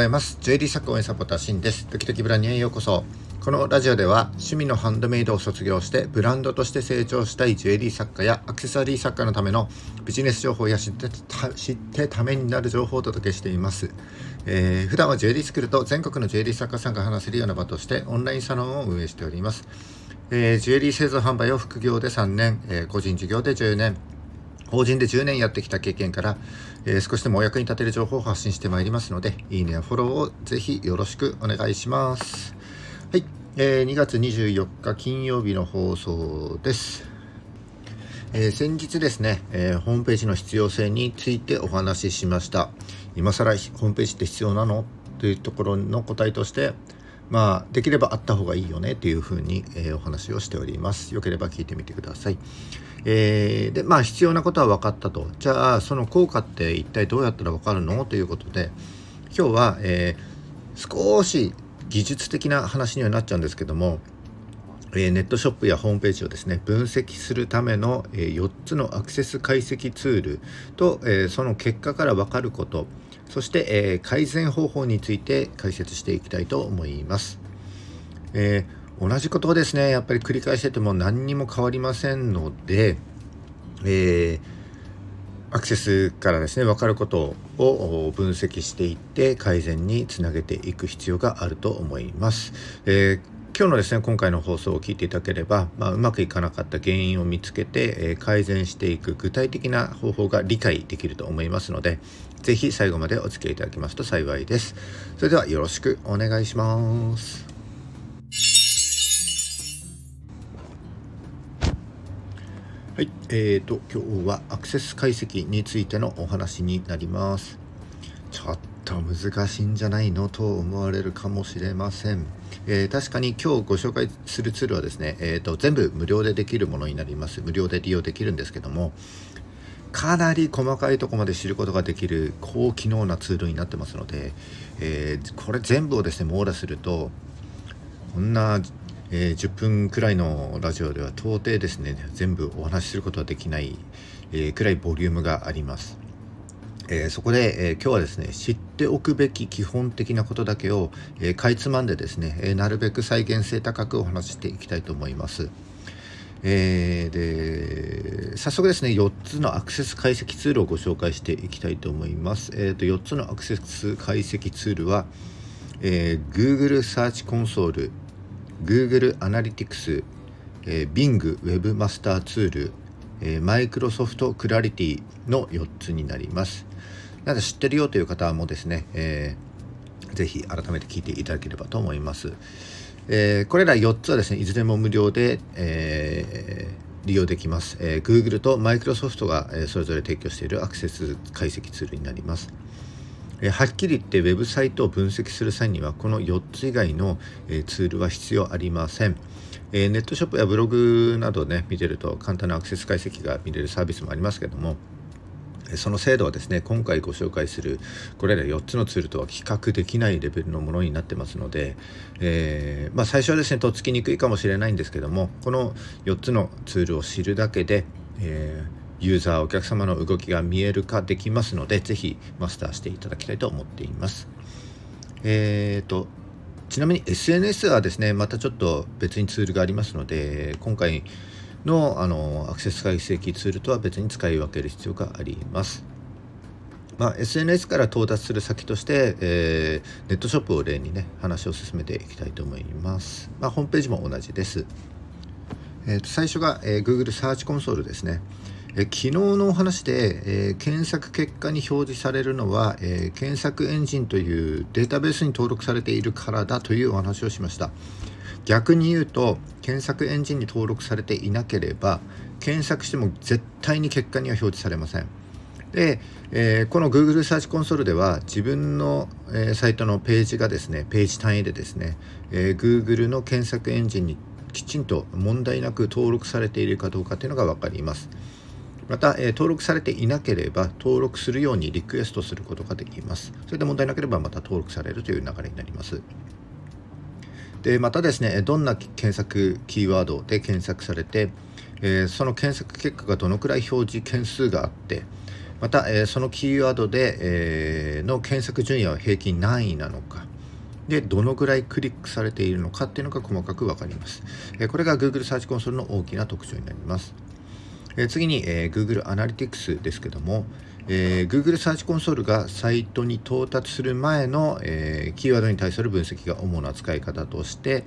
ざいます。ジュエリー作家応援サポーターシンです。時々ブランニへようこそ。このラジオでは趣味のハンドメイドを卒業してブランドとして成長したいジュエリー作家やアクセサリー作家のためのビジネス情報や知って知ってためになる情報をお届けしています、えー、普段はジュエリースクールと全国のジュエリー作家さんが話せるような場としてオンラインサロンを運営しております、えー、ジュエリー製造販売を副業で3年、えー、個人事業で10年法人で10年やってきた経験から、えー、少しでもお役に立てる情報を発信してまいりますので、いいねやフォローをぜひよろしくお願いします。はい、えー、2月24日金曜日の放送です。えー、先日ですね、えー、ホームページの必要性についてお話ししました。今更ホームページって必要なの？というところの答えとして、まあ、できればあった方がいいよねというふうに、えー、お話をしております。よければ聞いてみてください。えー、でまあ必要なことは分かったとじゃあその効果って一体どうやったら分かるの？ということで今日は、えー、少し技術的な話にはなっちゃうんですけども、え、ネットショップやホームページをですね分析するための、え、4つのアクセス解析ツールと、え、その結果から分かることそして、えー改善方法について解説していきたいと思います。えー同じことをですねやっぱり繰り返してても何にも変わりませんので、えー、アクセスからですね分かることを分析していって改善につなげていく必要があると思います。えー今日のですね今回の放送を聞いていただければ、まあ、うまくいかなかった原因を見つけて、えー、改善していく具体的な方法が理解できると思いますので是非最後までお付き合いいただけますと幸いですそれではよろしくお願いしますはい、えーと今日はアクセス解析についてのお話になります。ちょっと難しいんじゃないのと思われるかもしれません。えー、確かに今日ご紹介するツールはですね、えーと、全部無料でできるものになります。無料で利用できるんですけども、かなり細かいとこまで知ることができる高機能なツールになってますので、えー、これ全部をですね網羅するとこんなえー、10分くらいのラジオでは到底ですね全部お話しすることはできない、えー、くらいボリュームがあります。えー、そこで、えー、今日はですね知っておくべき基本的なことだけを、えー、かいつまんでですね、えなるべく再現性高くお話ししていきたいと思います。えで早速ですね4つのアクセス解析ツールをご紹介していきたいと思います。えーと、4つのアクセス解析ツールは、え Google サーチコンソール Google アナリティクス、えー、Bing Webmaster ツール、えー、Microsoft Clarity の4つになります。なので知ってるよという方もですね、えー、ぜひ改めて聞いていただければと思います。えー、これら4つはですね、いずれも無料で、えー、利用できます。えー、Google と Microsoft が、え、それぞれ提供しているアクセス解析ツールになります。えはっきり言ってウェブサイトを分析する際にはこの4つ以外の、えツールは必要ありません。えネットショップやブログなどね見てると簡単なアクセス解析が見れるサービスもありますけどもその精度はですね今回ご紹介するこれら4つのツールとは比較できないレベルのものになってますので、えー、まあ、最初はですねとっつきにくいかもしれないんですけどもこの4つのツールを知るだけで、えーユーザーお客様の動きが見える化できますので是非マスターしていただきたいと思っています。えーとちなみに SNS はですねまたちょっと別にツールがありますので今回のあのアクセス解析ツールとは別に使い分ける必要があります。まあ、SNS から到達する先として、えー、ネットショップを例にね話を進めていきたいと思います。まあ、ホームページも同じです。えー、と最初が、えー、Google サーチコンソールですね。え昨日のお話で、えー、検索結果に表示されるのは、えー、検索エンジンというデータベースに登録されているからだというお話をしました逆に言うと検索エンジンに登録されていなければ検索しても絶対に結果には表示されません。で、えー、この Google サーチコンソールでは自分の、えサイトのページがですねページ単位でですね、え Google の検索エンジンにきちんと問題なく登録されているかどうかというのが分かります。また、えー、登録されていなければ登録するようにリクエストすることができます。それで問題なければまた登録されるという流れになります。でまたですねどんな検索キーワードで検索されて、えー、その検索結果がどのくらい表示件数があってまた、えそのキーワードで、えの検索順位は平均何位なのか。でどのぐらいクリックされているのかっていうのが細かく分かります、えこれが Google サーチコンソールの大きな特徴になります、え次に、え Google アナリティクスですけども、えー、Google サーチコンソールがサイトに到達する前の、えー、キーワードに対する分析が主な使い方として、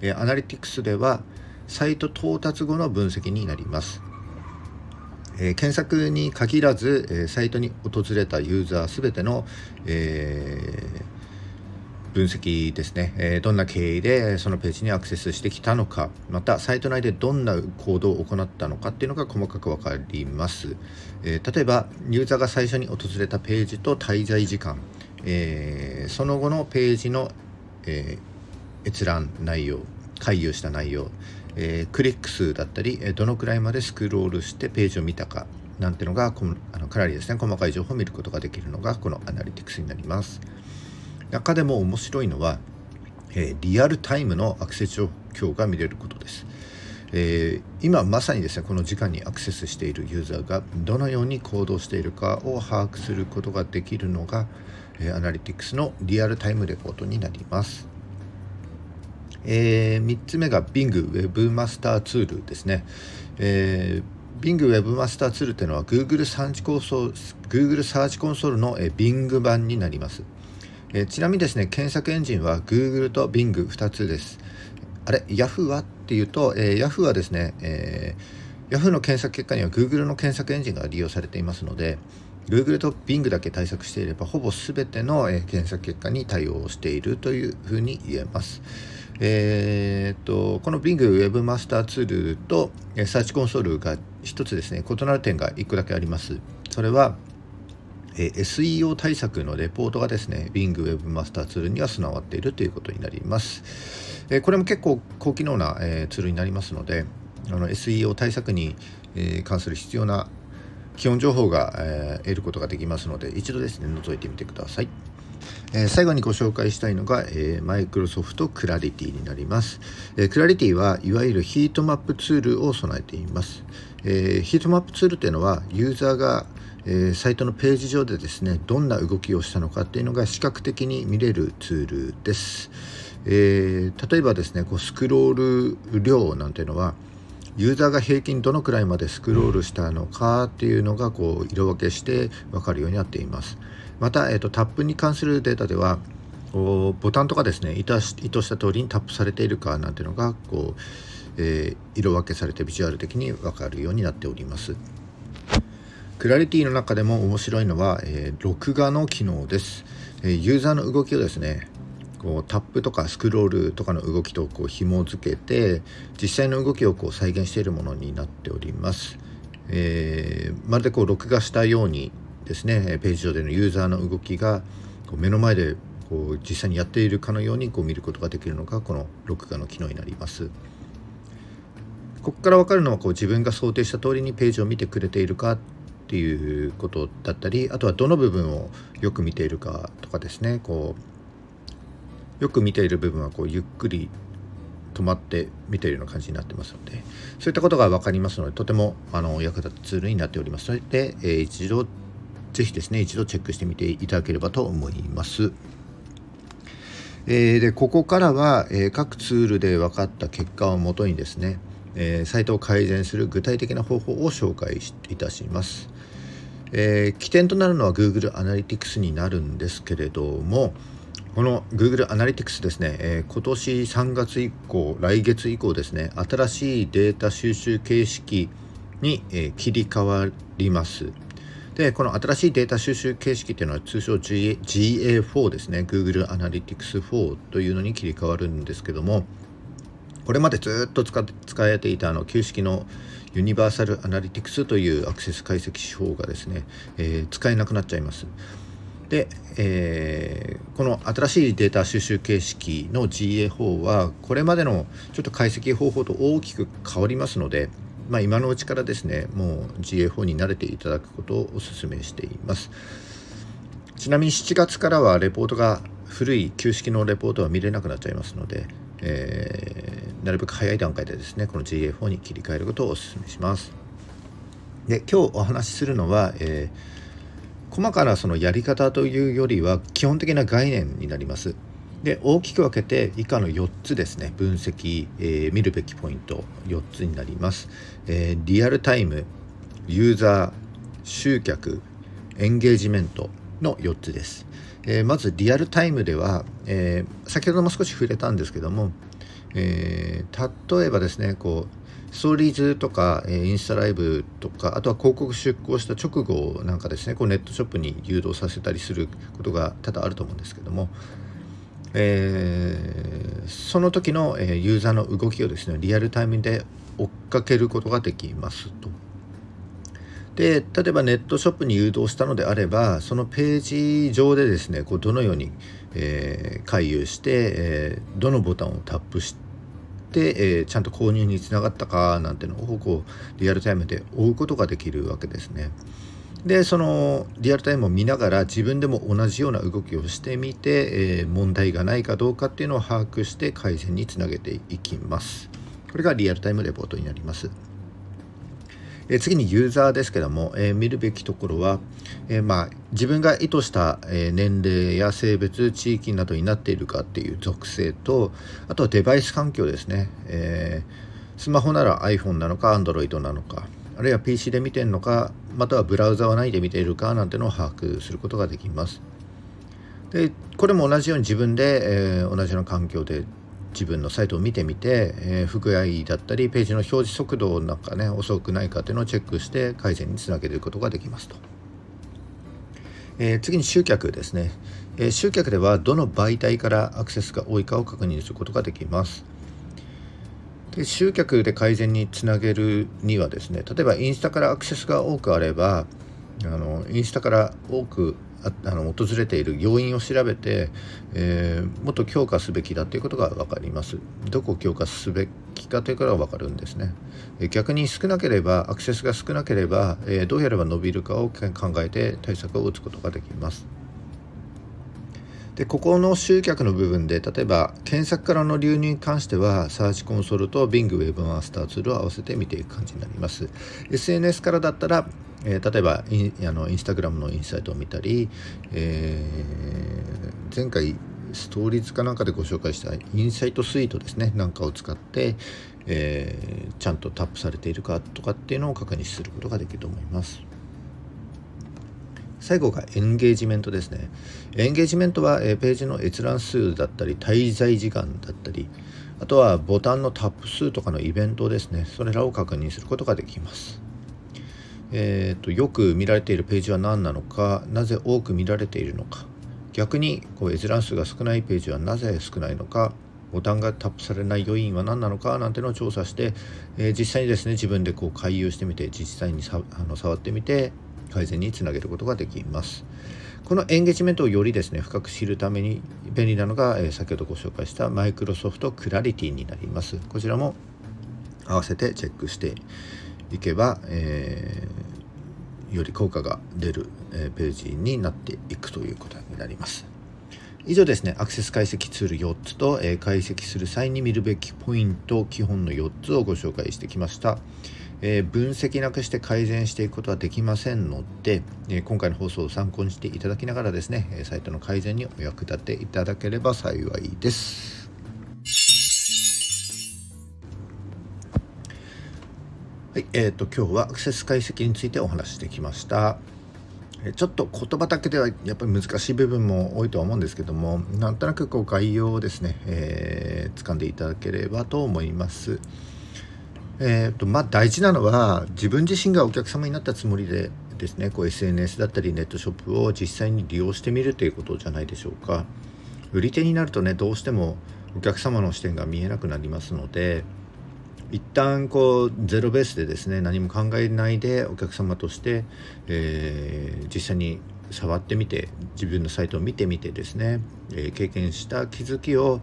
えー、アナリティクスではサイト到達後の分析になります。えー、検索に限らず、えー、サイトに訪れたユーザーすべての、えー、分析ですね、え、どんな経緯でそのページにアクセスしてきたのかまたサイト内でどんな行動を行ったのかっていうのが細かく分かります、え、例えばユーザーが最初に訪れたページと滞在時間、え、その後のページの、え閲覧内容回遊した内容、えクリック数だったりどのくらいまでスクロールしてページを見たかなんてのがあのかなりですね細かい情報を見ることができるのがこのアナリティクスになります。中でも面白いのは、えー、リアルタイムのアクセス状況が見れることです。えー、今まさにですねこの時間にアクセスしているユーザーがどのように行動しているかを把握することができるのが、えー、アナリティクスのリアルタイムレポートになります。えー、3つ目が Bing Webmaster ツールですね。えー、Bing Webmaster ツールというのは Google サーチコンソール Google サーチコンソールの、Bing 版になります。えちなみにですね検索エンジンは Google と Bing2 つですあれ Yahoo はっていうと、え、Yahoo はですね、えー、Yahoo の検索結果には Google の検索エンジンが利用されていますので Google と Bing だけ対策していればほぼ全ての、え、検索結果に対応しているというふうに言えます。えーと、この Bing Webmaster ツールとサーチコンソールが一つですね異なる点が1個だけあります。それはえ SEO 対策のレポートがですね Bing Webmaster ツールには備わっているということになります、えこれも結構高機能な、えツールになりますのであの SEO 対策に、え関する必要な基本情報が、え得ることができますので一度ですね覗いてみてください。え最後にご紹介したいのが、えマイクロソフトクラリティになります、えクラリティはいわゆるヒートマップツールを備えています、えー、ヒートマップツールというのはユーザーがえー、サイトのページ上でですねどんな動きをしたのかっていうのが視覚的に見れるツールです、えー、例えばですねこうスクロール量なんていうのはユーザーが平均どのくらいまでスクロールしたのかっていうのがこう色分けして分かるようになっていますまた、えーと、タップに関するデータではボタンとかですね意図した通りにタップされているかなんていうのがこう、えー、色分けされてビジュアル的に分かるようになっております。クラリティの中でも面白いのは、えー、録画の機能です、えー、ユーザーの動きをですねこうタップとかスクロールとかの動きとこう紐付けて実際の動きをこう再現しているものになっております、えー、まるでこう録画したようにですねページ上でのユーザーの動きがこう目の前でこう実際にやっているかのようにこう見ることができるのがこの録画の機能になります。ここから分かるのはこう自分が想定した通りにページを見てくれているかっていうことだったりあとはどの部分をよく見ているかとかですねこうよく見ている部分はこうゆっくり止まって見ているような感じになってますのでそういったことが分かりますのでとてもあの役立つツールになっておりますので、えー、一度ぜひですね一度チェックしてみていただければと思います。えー、でここからは、えー、各ツールで分かった結果をもとにですね、え、サイトを改善する具体的な方法を紹介いたします。えー、起点となるのは Google Analytics になるんですけれどもこの Google Analytics ですね、えー、今年3月以降来月以降ですね新しいデータ収集形式に、えー、切り替わります。でこの新しいデータ収集形式っていうのは通称 GA4 ですね Google Analytics 4というのに切り替わるんですけどもこれまでずっと使っ使えていたあの旧式のユニバーサルアナリティクスというアクセス解析手法がですね、えー、使えなくなっちゃいます。で、えー、この新しいデータ収集形式の GA4 はこれまでのちょっと解析方法と大きく変わりますので、まあ、今のうちからですねもう GA4 に慣れていただくことをお勧めしていますちなみに7月からはレポートが古い旧式のレポートは見れなくなっちゃいますので、えー、なるべく早い段階でですねこの GA4 に切り替えることをお勧めしますで今日お話しするのは、えー細かなそのやり方というよりは基本的な概念になります。で大きく分けて以下の4つですね分析、えー、見るべきポイント4つになります、えー、リアルタイムユーザー集客エンゲージメントの4つです、えー、まずリアルタイムでは、え先ほども少し触れたんですけども、え例えばですねこうストーリーズとか、えインスタライブとかあとは広告出稿した直後なんかですねこうネットショップに誘導させたりすることが多々あると思うんですけどもえ、その時の、えユーザーの動きをですねリアルタイムで追っかけることができますと。で例えばネットショップに誘導したのであればそのページ上でですねこうどのように、えー、回遊して、えー、どのボタンをタップして、えー、ちゃんと購入につながったかなんてのをこうリアルタイムで追うことができるわけですね。でそのリアルタイムを見ながら自分でも同じような動きをしてみて、えー、問題がないかどうかっていうのを把握して改善につなげていきますこれがリアルタイムレポートになりますえ次にユーザーですけども、え、見るべきところは、え、まあ、自分が意図した、え年齢や性別地域などになっているかっていう属性とあとはデバイス環境ですね、えスマホなら iPhone なのか Android なのかあるいは PC で見てるのかまたはブラウザは何で見ているかなんてのを把握することができます。でこれも同じように自分で、え、同じような環境で自分のサイトを見てみて、えー、不具合だったりページの表示速度なんかね遅くないかっていうのをチェックして改善につなげることができますと、えー、次に集客ですね、え集客ではどの媒体からアクセスが多いかを確認することができます。で集客で改善につなげるにはですね例えばインスタからアクセスが多くあればあのインスタから多くあの訪れている要因を調べて、えー、もっと強化すべきだということが分かります。どこを強化すべきかということが分かるんですね。逆に少なければアクセスが少なければ、えー、どうやれば伸びるかを考えて対策を打つことができます。でここの集客の部分で例えば検索からの流入に関してはサーチコンソールと Bing Web マスターツールを合わせて見ていく感じになります。SNS からだったら、えー、例えばインあのインスタグラムのインサイトを見たり、えー、前回ストーリーズかなんかでご紹介したインサイトスイートですねなんかを使って、えー、ちゃんとタップされているかとかっていうのを確認することができると思います。最後がエンゲージメントですね。エンゲージメントは、えページの閲覧数だったり滞在時間だったりあとはボタンのタップ数とかのイベントですねそれらを確認することができます。えーと、よく見られているページは何なのかなぜ多く見られているのか逆にこう閲覧数が少ないページはなぜ少ないのかボタンがタップされない要因は何なのかなんてのを調査して、えー、実際にですね自分でこう回遊してみて実際にさあの触ってみて改善につなげることができます。このエンゲージメントをよりですね深く知るために便利なのが、えー、先ほどご紹介したマイクロソフトクラリティになります。こちらも合わせてチェックしていけば、えー、より効果が出る、え、ページになっていくということになります。以上ですね、アクセス解析ツール4つと、えー、解析する際に見るべきポイント、基本の4つをご紹介してきました。えー、分析なくして改善していくことはできませんので、えー、今回の放送を参考にしていただきながらですねサイトの改善にお役立ていただければ幸いです。はい、えーと、今日はアクセス解析についてお話してきました。ちょっと言葉だけではやっぱり難しい部分も多いとは思うんですけどもなんとなくこう概要をですね、えー、掴んでいただければと思います。えーとまあ、大事なのは自分自身がお客様になったつもりでですねこう SNS だったりネットショップを実際に利用してみるということじゃないでしょうか売り手になるとねどうしてもお客様の視点が見えなくなりますので一旦こうゼロベースでですね何も考えないでお客様として、えー、実際に触ってみて自分のサイトを見てみてですね、えー、経験した気づきを、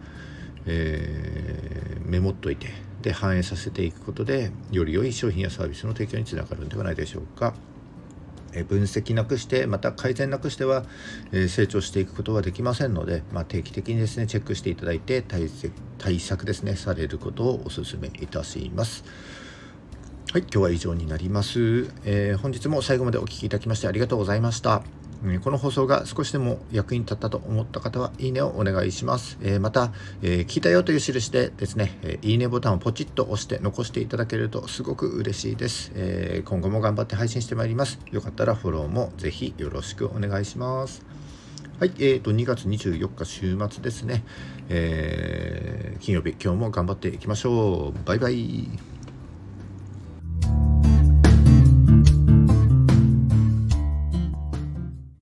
えー、メモっといてで反映させていくことでより良い商品やサービスの提供につながるんではないでしょうか。分析なくしてまた改善なくしては成長していくことはできませんので、まあ、定期的にですねチェックしていただいて対策ですねされることをお勧めいたします。はい今日は以上になります、えー、本日も最後までお聴きいただきましてありがとうございました。この放送が少しでも役に立ったと思った方はいいねをお願いします。えー、また、えー、聞いたよという印でですね、えいいねボタンをポチッと押して残していただけるとすごく嬉しいです。え今後も頑張って配信してまいります。よかったらフォローもぜひよろしくお願いします。はい、えーと、2月24日週末ですね、えー、金曜日、今日も頑張っていきましょう。バイバイ。